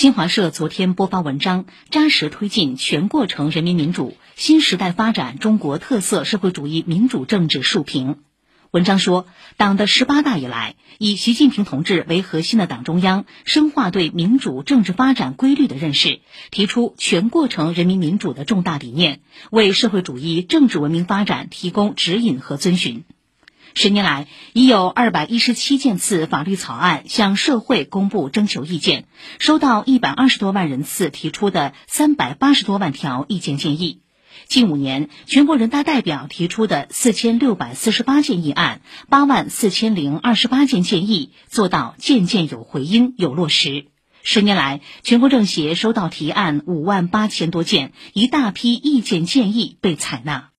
新华社昨天播发文章，扎实推进全过程人民民主新时代发展中国特色社会主义民主政治述评。文章说，党的十八大以来，以习近平同志为核心的党中央深化对民主政治发展规律的认识，提出全过程人民民主的重大理念，为社会主义政治文明发展提供指引和遵循。十年来，已有二百一十七件次法律草案向社会公布征求意见，收到一百二十多万人次提出的三百八十多万条意见建议。近五年，全国人大代表提出的四千六百四十八件议案、八万四千零二十八件建议，做到件件有回音、有落实。十年来，全国政协收到提案五万八千多件，一大批意见建议被采纳。